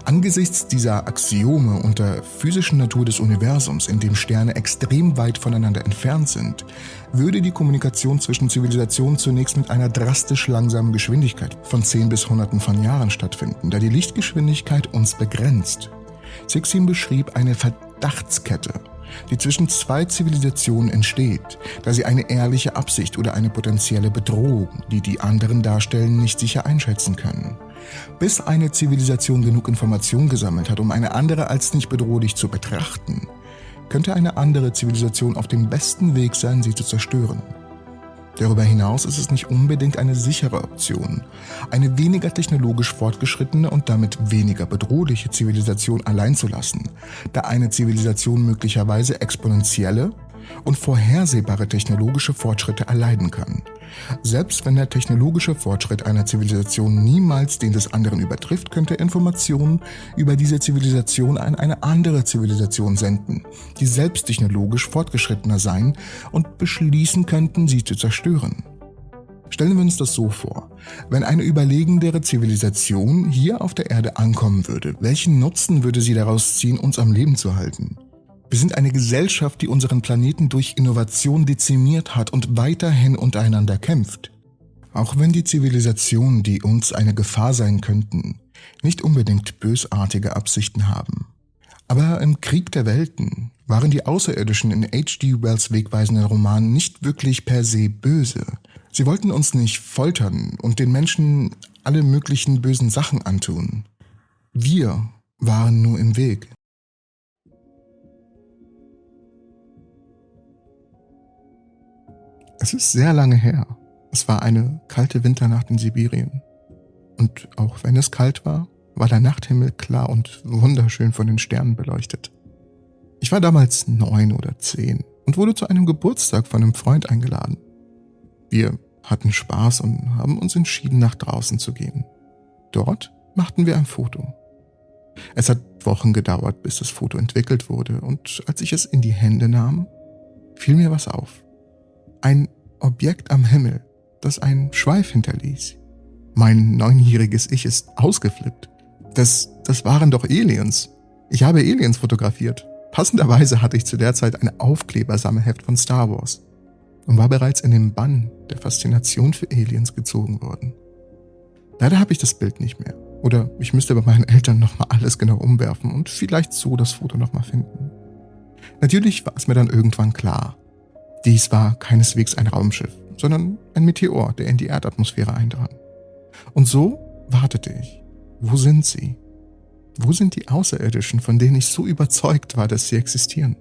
Angesichts dieser Axiome und der physischen Natur des Universums, in dem Sterne extrem weit voneinander entfernt sind, würde die Kommunikation zwischen Zivilisationen zunächst mit einer drastisch langsamen Geschwindigkeit von 10 bis Hunderten von Jahren stattfinden, da die Lichtgeschwindigkeit uns begrenzt. Sixin beschrieb eine Verdachtskette, die zwischen zwei Zivilisationen entsteht, da sie eine ehrliche Absicht oder eine potenzielle Bedrohung, die die anderen darstellen, nicht sicher einschätzen können. Bis eine Zivilisation genug Information gesammelt hat, um eine andere als nicht bedrohlich zu betrachten, könnte eine andere Zivilisation auf dem besten Weg sein, sie zu zerstören. Darüber hinaus ist es nicht unbedingt eine sichere Option, eine weniger technologisch fortgeschrittene und damit weniger bedrohliche Zivilisation allein zu lassen, da eine Zivilisation möglicherweise exponentielle und vorhersehbare technologische Fortschritte erleiden kann. Selbst wenn der technologische Fortschritt einer Zivilisation niemals den des anderen übertrifft, könnte Informationen über diese Zivilisation an eine andere Zivilisation senden, die selbst technologisch fortgeschrittener sein und beschließen könnten, sie zu zerstören. Stellen wir uns das so vor. Wenn eine überlegendere Zivilisation hier auf der Erde ankommen würde, welchen Nutzen würde sie daraus ziehen, uns am Leben zu halten? Wir sind eine Gesellschaft, die unseren Planeten durch Innovation dezimiert hat und weiterhin untereinander kämpft. Auch wenn die Zivilisationen, die uns eine Gefahr sein könnten, nicht unbedingt bösartige Absichten haben. Aber im Krieg der Welten waren die Außerirdischen in H.G. Wells wegweisenden Roman nicht wirklich per se böse. Sie wollten uns nicht foltern und den Menschen alle möglichen bösen Sachen antun. Wir waren nur im Weg. Es ist sehr lange her. Es war eine kalte Winternacht in Sibirien. Und auch wenn es kalt war, war der Nachthimmel klar und wunderschön von den Sternen beleuchtet. Ich war damals neun oder zehn und wurde zu einem Geburtstag von einem Freund eingeladen. Wir hatten Spaß und haben uns entschieden, nach draußen zu gehen. Dort machten wir ein Foto. Es hat Wochen gedauert, bis das Foto entwickelt wurde, und als ich es in die Hände nahm, fiel mir was auf. Ein Objekt am Himmel, das einen Schweif hinterließ. Mein neunjähriges Ich ist ausgeflippt. Das, das waren doch Aliens. Ich habe Aliens fotografiert. Passenderweise hatte ich zu der Zeit ein Aufklebersammelheft von Star Wars und war bereits in den Bann der Faszination für Aliens gezogen worden. Leider habe ich das Bild nicht mehr. Oder ich müsste bei meinen Eltern nochmal alles genau umwerfen und vielleicht so das Foto nochmal finden. Natürlich war es mir dann irgendwann klar, dies war keineswegs ein Raumschiff, sondern ein Meteor, der in die Erdatmosphäre eindrang. Und so wartete ich. Wo sind sie? Wo sind die Außerirdischen, von denen ich so überzeugt war, dass sie existieren?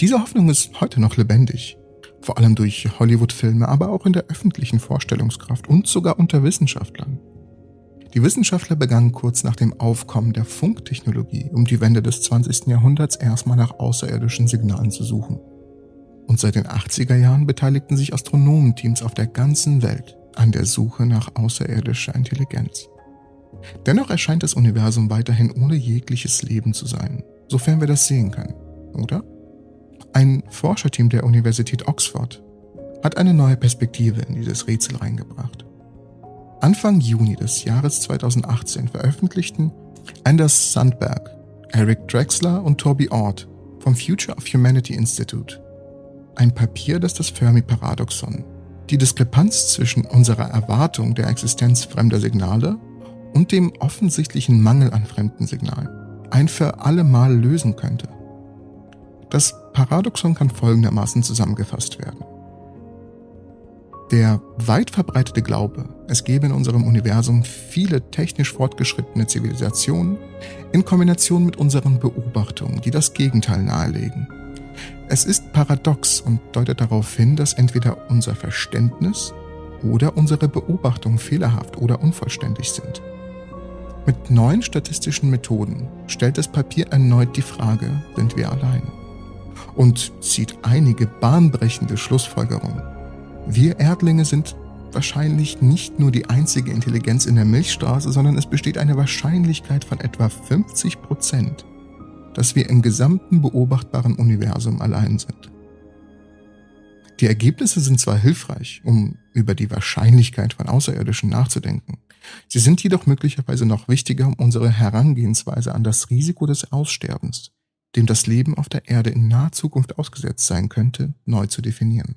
Diese Hoffnung ist heute noch lebendig, vor allem durch Hollywood-Filme, aber auch in der öffentlichen Vorstellungskraft und sogar unter Wissenschaftlern. Die Wissenschaftler begannen kurz nach dem Aufkommen der Funktechnologie um die Wende des 20. Jahrhunderts erstmal nach außerirdischen Signalen zu suchen und seit den 80er Jahren beteiligten sich Astronomenteams auf der ganzen Welt an der Suche nach außerirdischer Intelligenz. Dennoch erscheint das Universum weiterhin ohne jegliches Leben zu sein, sofern wir das sehen können, oder? Ein Forscherteam der Universität Oxford hat eine neue Perspektive in dieses Rätsel reingebracht. Anfang Juni des Jahres 2018 veröffentlichten Anders Sandberg, Eric Drexler und Toby Ord vom Future of Humanity Institute ein Papier, das das Fermi-Paradoxon, die Diskrepanz zwischen unserer Erwartung der Existenz fremder Signale und dem offensichtlichen Mangel an fremden Signalen ein für alle Mal lösen könnte. Das Paradoxon kann folgendermaßen zusammengefasst werden. Der weit verbreitete Glaube, es gebe in unserem Universum viele technisch fortgeschrittene Zivilisationen in Kombination mit unseren Beobachtungen, die das Gegenteil nahelegen, Es ist paradox und deutet darauf hin, dass entweder unser Verständnis oder unsere Beobachtungen fehlerhaft oder unvollständig sind. Mit neuen statistischen Methoden stellt das Papier erneut die Frage, sind wir allein? Und zieht einige bahnbrechende Schlussfolgerungen. Wir Erdlinge sind wahrscheinlich nicht nur die einzige Intelligenz in der Milchstraße, sondern es besteht eine Wahrscheinlichkeit von etwa 50 Prozent, dass wir im gesamten beobachtbaren Universum allein sind. Die Ergebnisse sind zwar hilfreich, um über die Wahrscheinlichkeit von Außerirdischen nachzudenken, sie sind jedoch möglicherweise noch wichtiger, um unsere Herangehensweise an das Risiko des Aussterbens, dem das Leben auf der Erde in naher Zukunft ausgesetzt sein könnte, neu zu definieren.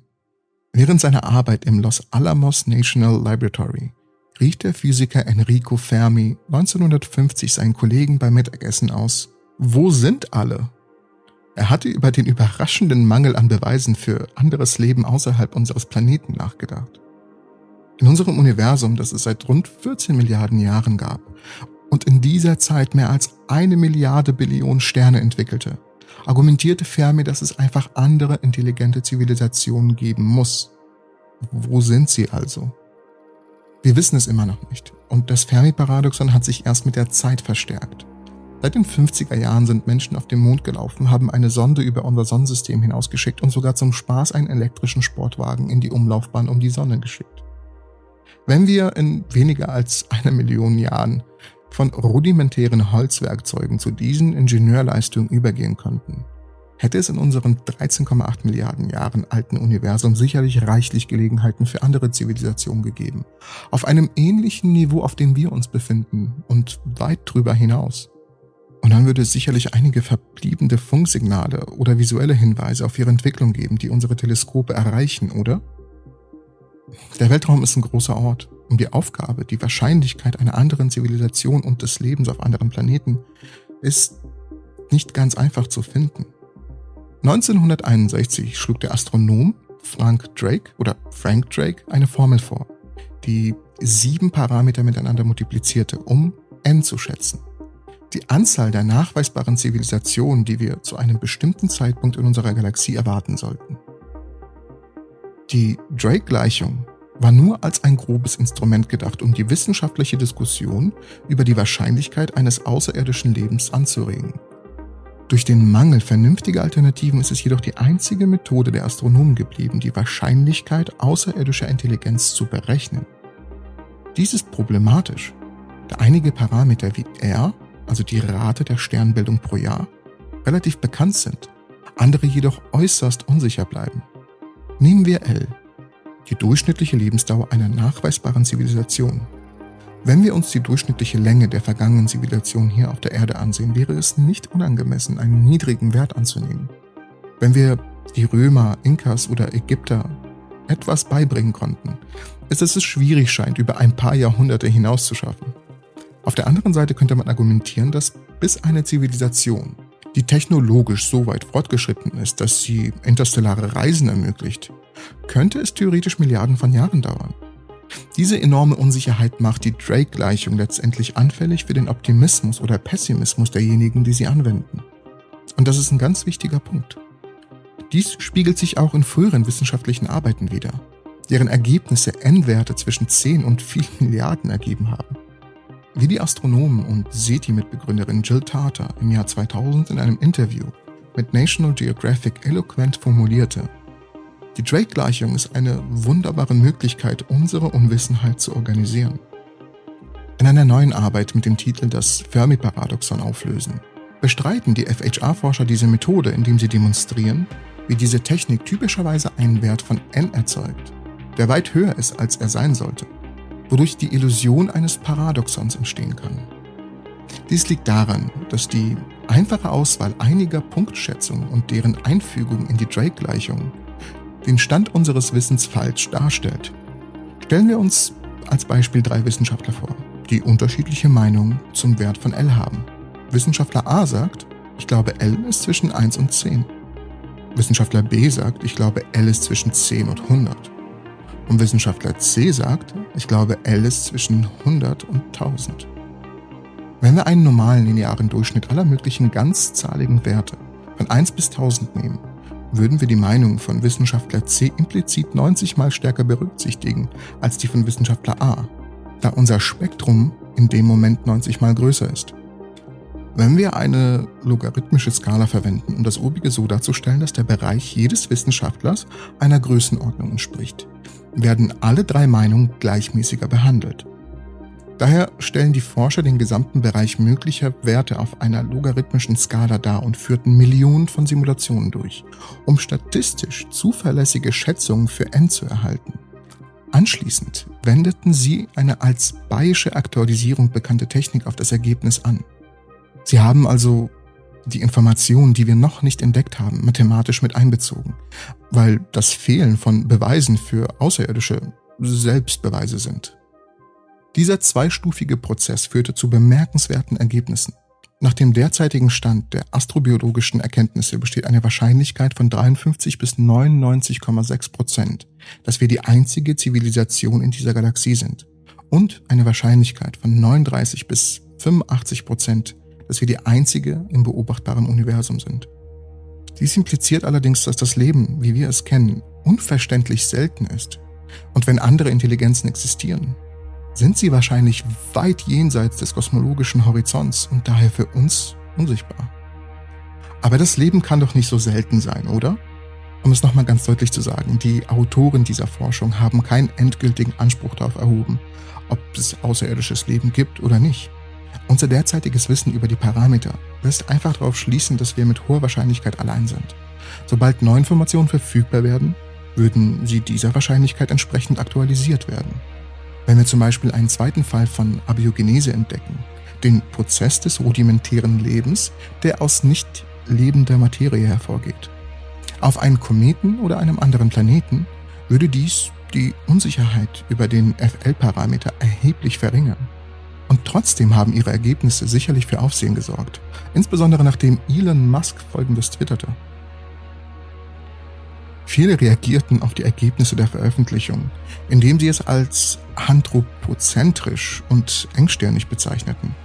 Während seiner Arbeit im Los Alamos National Laboratory rief der Physiker Enrico Fermi 1950 seinen Kollegen beim Mittagessen aus, wo sind alle? Er hatte über den überraschenden Mangel an Beweisen für anderes Leben außerhalb unseres Planeten nachgedacht. In unserem Universum, das es seit rund 14 Milliarden Jahren gab und in dieser Zeit mehr als eine Milliarde Billion Sterne entwickelte, argumentierte Fermi, dass es einfach andere intelligente Zivilisationen geben muss. Wo sind sie also? Wir wissen es immer noch nicht und das Fermi-Paradoxon hat sich erst mit der Zeit verstärkt. Seit den 50er Jahren sind Menschen auf dem Mond gelaufen, haben eine Sonde über unser Sonnensystem hinausgeschickt und sogar zum Spaß einen elektrischen Sportwagen in die Umlaufbahn um die Sonne geschickt. Wenn wir in weniger als einer Million Jahren von rudimentären Holzwerkzeugen zu diesen Ingenieurleistungen übergehen konnten, hätte es in unserem 13,8 Milliarden Jahren alten Universum sicherlich reichlich Gelegenheiten für andere Zivilisationen gegeben, auf einem ähnlichen Niveau, auf dem wir uns befinden und weit drüber hinaus. Und dann würde es sicherlich einige verbliebene Funksignale oder visuelle Hinweise auf ihre Entwicklung geben, die unsere Teleskope erreichen, oder? Der Weltraum ist ein großer Ort und die Aufgabe, die Wahrscheinlichkeit einer anderen Zivilisation und des Lebens auf anderen Planeten ist nicht ganz einfach zu finden. 1961 schlug der Astronom Frank Drake oder Frank Drake eine Formel vor, die sieben Parameter miteinander multiplizierte, um n zu schätzen die Anzahl der nachweisbaren Zivilisationen, die wir zu einem bestimmten Zeitpunkt in unserer Galaxie erwarten sollten. Die Drake-Gleichung war nur als ein grobes Instrument gedacht, um die wissenschaftliche Diskussion über die Wahrscheinlichkeit eines außerirdischen Lebens anzuregen. Durch den Mangel vernünftiger Alternativen ist es jedoch die einzige Methode der Astronomen geblieben, die Wahrscheinlichkeit außerirdischer Intelligenz zu berechnen. Dies ist problematisch, da einige Parameter wie R also die Rate der Sternbildung pro Jahr, relativ bekannt sind, andere jedoch äußerst unsicher bleiben. Nehmen wir L, die durchschnittliche Lebensdauer einer nachweisbaren Zivilisation. Wenn wir uns die durchschnittliche Länge der vergangenen Zivilisation hier auf der Erde ansehen, wäre es nicht unangemessen, einen niedrigen Wert anzunehmen. Wenn wir die Römer, Inkas oder Ägypter etwas beibringen konnten, ist es schwierig scheint, über ein paar Jahrhunderte hinaus zu schaffen. Auf der anderen Seite könnte man argumentieren, dass bis eine Zivilisation, die technologisch so weit fortgeschritten ist, dass sie interstellare Reisen ermöglicht, könnte es theoretisch Milliarden von Jahren dauern. Diese enorme Unsicherheit macht die Drake-Gleichung letztendlich anfällig für den Optimismus oder Pessimismus derjenigen, die sie anwenden. Und das ist ein ganz wichtiger Punkt. Dies spiegelt sich auch in früheren wissenschaftlichen Arbeiten wider, deren Ergebnisse N-Werte zwischen 10 und 4 Milliarden ergeben haben. Wie die Astronomen und SETI-Mitbegründerin Jill Tarter im Jahr 2000 in einem Interview mit National Geographic eloquent formulierte, die Drake-Gleichung ist eine wunderbare Möglichkeit, unsere Unwissenheit zu organisieren. In einer neuen Arbeit mit dem Titel Das Fermi-Paradoxon auflösen, bestreiten die FHR-Forscher diese Methode, indem sie demonstrieren, wie diese Technik typischerweise einen Wert von n erzeugt, der weit höher ist, als er sein sollte wodurch die Illusion eines Paradoxons entstehen kann. Dies liegt daran, dass die einfache Auswahl einiger Punktschätzungen und deren Einfügung in die Drake-Gleichung den Stand unseres Wissens falsch darstellt. Stellen wir uns als Beispiel drei Wissenschaftler vor, die unterschiedliche Meinungen zum Wert von L haben. Wissenschaftler A sagt, ich glaube L ist zwischen 1 und 10. Wissenschaftler B sagt, ich glaube L ist zwischen 10 und 100. Und Wissenschaftler C sagt, ich glaube, L ist zwischen 100 und 1000. Wenn wir einen normalen linearen Durchschnitt aller möglichen ganzzahligen Werte von 1 bis 1000 nehmen würden wir die Meinung von Wissenschaftler C implizit 90 mal stärker berücksichtigen als die von Wissenschaftler A, da unser Spektrum in dem Moment 90 mal größer ist. Wenn wir eine logarithmische Skala verwenden, um das obige so darzustellen, dass der Bereich jedes Wissenschaftlers einer Größenordnung entspricht, werden alle drei Meinungen gleichmäßiger behandelt. Daher stellen die Forscher den gesamten Bereich möglicher Werte auf einer logarithmischen Skala dar und führten Millionen von Simulationen durch, um statistisch zuverlässige Schätzungen für n zu erhalten. Anschließend wendeten sie eine als Bayesche Aktualisierung bekannte Technik auf das Ergebnis an. Sie haben also die Informationen, die wir noch nicht entdeckt haben, mathematisch mit einbezogen, weil das Fehlen von Beweisen für Außerirdische Selbstbeweise sind. Dieser zweistufige Prozess führte zu bemerkenswerten Ergebnissen. Nach dem derzeitigen Stand der astrobiologischen Erkenntnisse besteht eine Wahrscheinlichkeit von 53 bis 99,6 Prozent, dass wir die einzige Zivilisation in dieser Galaxie sind. Und eine Wahrscheinlichkeit von 39 bis 85 Prozent, dass wir die einzige im beobachtbaren Universum sind. Dies impliziert allerdings, dass das Leben, wie wir es kennen, unverständlich selten ist. Und wenn andere Intelligenzen existieren, sind sie wahrscheinlich weit jenseits des kosmologischen Horizonts und daher für uns unsichtbar. Aber das Leben kann doch nicht so selten sein, oder? Um es nochmal ganz deutlich zu sagen, die Autoren dieser Forschung haben keinen endgültigen Anspruch darauf erhoben, ob es außerirdisches Leben gibt oder nicht. Unser derzeitiges Wissen über die Parameter lässt einfach darauf schließen, dass wir mit hoher Wahrscheinlichkeit allein sind. Sobald neue Informationen verfügbar werden, würden sie dieser Wahrscheinlichkeit entsprechend aktualisiert werden. Wenn wir zum Beispiel einen zweiten Fall von Abiogenese entdecken, den Prozess des rudimentären Lebens, der aus nicht lebender Materie hervorgeht. Auf einen Kometen oder einem anderen Planeten würde dies die Unsicherheit über den FL-Parameter erheblich verringern. Und trotzdem haben ihre Ergebnisse sicherlich für Aufsehen gesorgt, insbesondere nachdem Elon Musk folgendes twitterte. Viele reagierten auf die Ergebnisse der Veröffentlichung, indem sie es als anthropozentrisch und engstirnig bezeichneten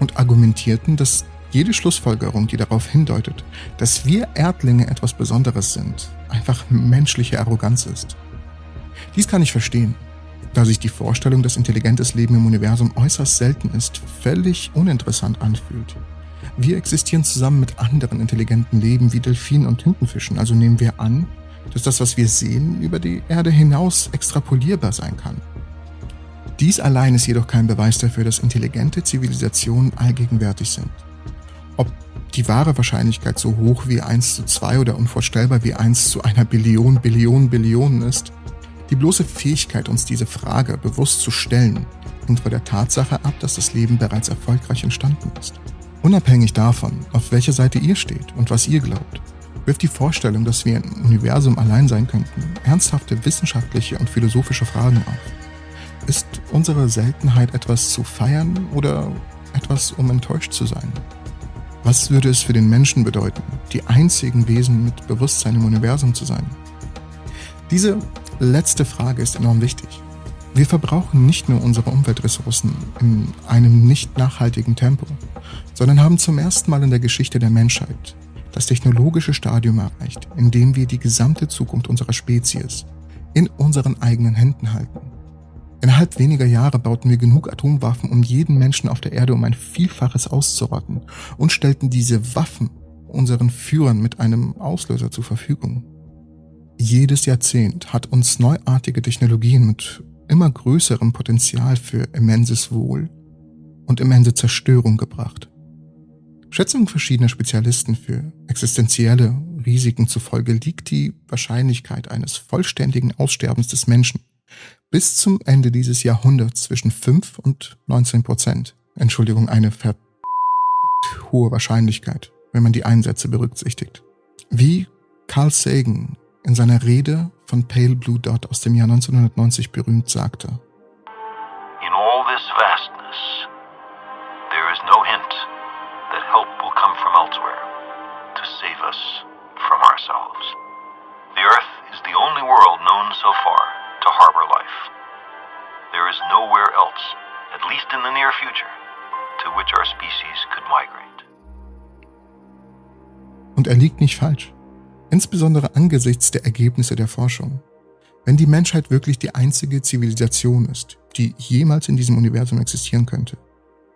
und argumentierten, dass jede Schlussfolgerung, die darauf hindeutet, dass wir Erdlinge etwas Besonderes sind, einfach menschliche Arroganz ist. Dies kann ich verstehen da sich die Vorstellung, dass intelligentes Leben im Universum äußerst selten ist, völlig uninteressant anfühlt. Wir existieren zusammen mit anderen intelligenten Leben wie Delfinen und Tintenfischen, also nehmen wir an, dass das, was wir sehen, über die Erde hinaus extrapolierbar sein kann. Dies allein ist jedoch kein Beweis dafür, dass intelligente Zivilisationen allgegenwärtig sind. Ob die wahre Wahrscheinlichkeit so hoch wie 1 zu 2 oder unvorstellbar wie 1 zu einer Billion Billion Billionen ist, die bloße Fähigkeit, uns diese Frage bewusst zu stellen, hängt von der Tatsache ab, dass das Leben bereits erfolgreich entstanden ist. Unabhängig davon, auf welcher Seite ihr steht und was ihr glaubt, wirft die Vorstellung, dass wir im Universum allein sein könnten, ernsthafte wissenschaftliche und philosophische Fragen auf. Ist unsere Seltenheit etwas zu feiern oder etwas, um enttäuscht zu sein? Was würde es für den Menschen bedeuten, die einzigen Wesen mit Bewusstsein im Universum zu sein? Diese letzte Frage ist enorm wichtig. Wir verbrauchen nicht nur unsere Umweltressourcen in einem nicht nachhaltigen Tempo, sondern haben zum ersten Mal in der Geschichte der Menschheit das technologische Stadium erreicht, in dem wir die gesamte Zukunft unserer Spezies in unseren eigenen Händen halten. Innerhalb weniger Jahre bauten wir genug Atomwaffen, um jeden Menschen auf der Erde um ein Vielfaches auszurotten und stellten diese Waffen unseren Führern mit einem Auslöser zur Verfügung. Jedes Jahrzehnt hat uns neuartige Technologien mit immer größerem Potenzial für immenses Wohl und immense Zerstörung gebracht. Schätzungen verschiedener Spezialisten für existenzielle Risiken zufolge liegt die Wahrscheinlichkeit eines vollständigen Aussterbens des Menschen bis zum Ende dieses Jahrhunderts zwischen 5 und 19 Prozent. Entschuldigung, eine ver hohe Wahrscheinlichkeit, wenn man die Einsätze berücksichtigt. Wie Carl Sagan in seiner Rede von Pale Blue Dot aus dem Jahr 1990 berühmt sagte. In all this vastness, there is no hint that help will come from elsewhere to save us from ourselves. The Earth is the only world known so far to harbor life. There is nowhere else, at least in the near future, to which our species could migrate. Und er liegt nicht falsch. Insbesondere angesichts der Ergebnisse der Forschung. Wenn die Menschheit wirklich die einzige Zivilisation ist, die jemals in diesem Universum existieren könnte,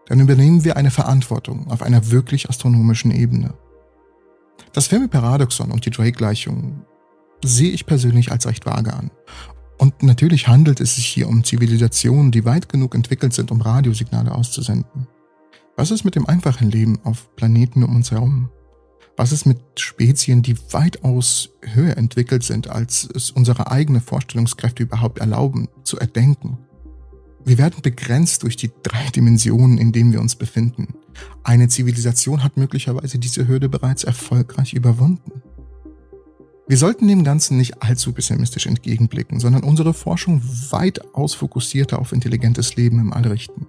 dann übernehmen wir eine Verantwortung auf einer wirklich astronomischen Ebene. Das Fermi-Paradoxon und die Drake-Gleichung sehe ich persönlich als recht vage an. Und natürlich handelt es sich hier um Zivilisationen, die weit genug entwickelt sind, um Radiosignale auszusenden. Was ist mit dem einfachen Leben auf Planeten um uns herum? Was ist mit Spezien, die weitaus höher entwickelt sind, als es unsere eigene Vorstellungskräfte überhaupt erlauben, zu erdenken? Wir werden begrenzt durch die drei Dimensionen, in denen wir uns befinden. Eine Zivilisation hat möglicherweise diese Hürde bereits erfolgreich überwunden. Wir sollten dem Ganzen nicht allzu pessimistisch entgegenblicken, sondern unsere Forschung weitaus fokussierter auf intelligentes Leben im All richten.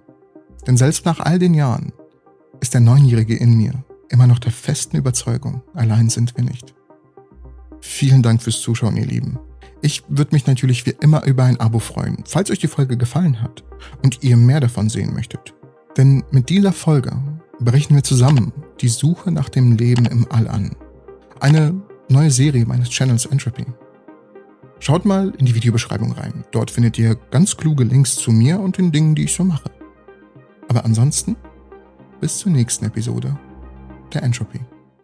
Denn selbst nach all den Jahren ist der Neunjährige in mir immer noch der festen Überzeugung, allein sind wir nicht. Vielen Dank fürs Zuschauen, ihr Lieben. Ich würde mich natürlich wie immer über ein Abo freuen, falls euch die Folge gefallen hat und ihr mehr davon sehen möchtet. Denn mit dieser Folge brechen wir zusammen die Suche nach dem Leben im All an. Eine neue Serie meines Channels Entropy. Schaut mal in die Videobeschreibung rein. Dort findet ihr ganz kluge Links zu mir und den Dingen, die ich so mache. Aber ansonsten, bis zur nächsten Episode der Entropy.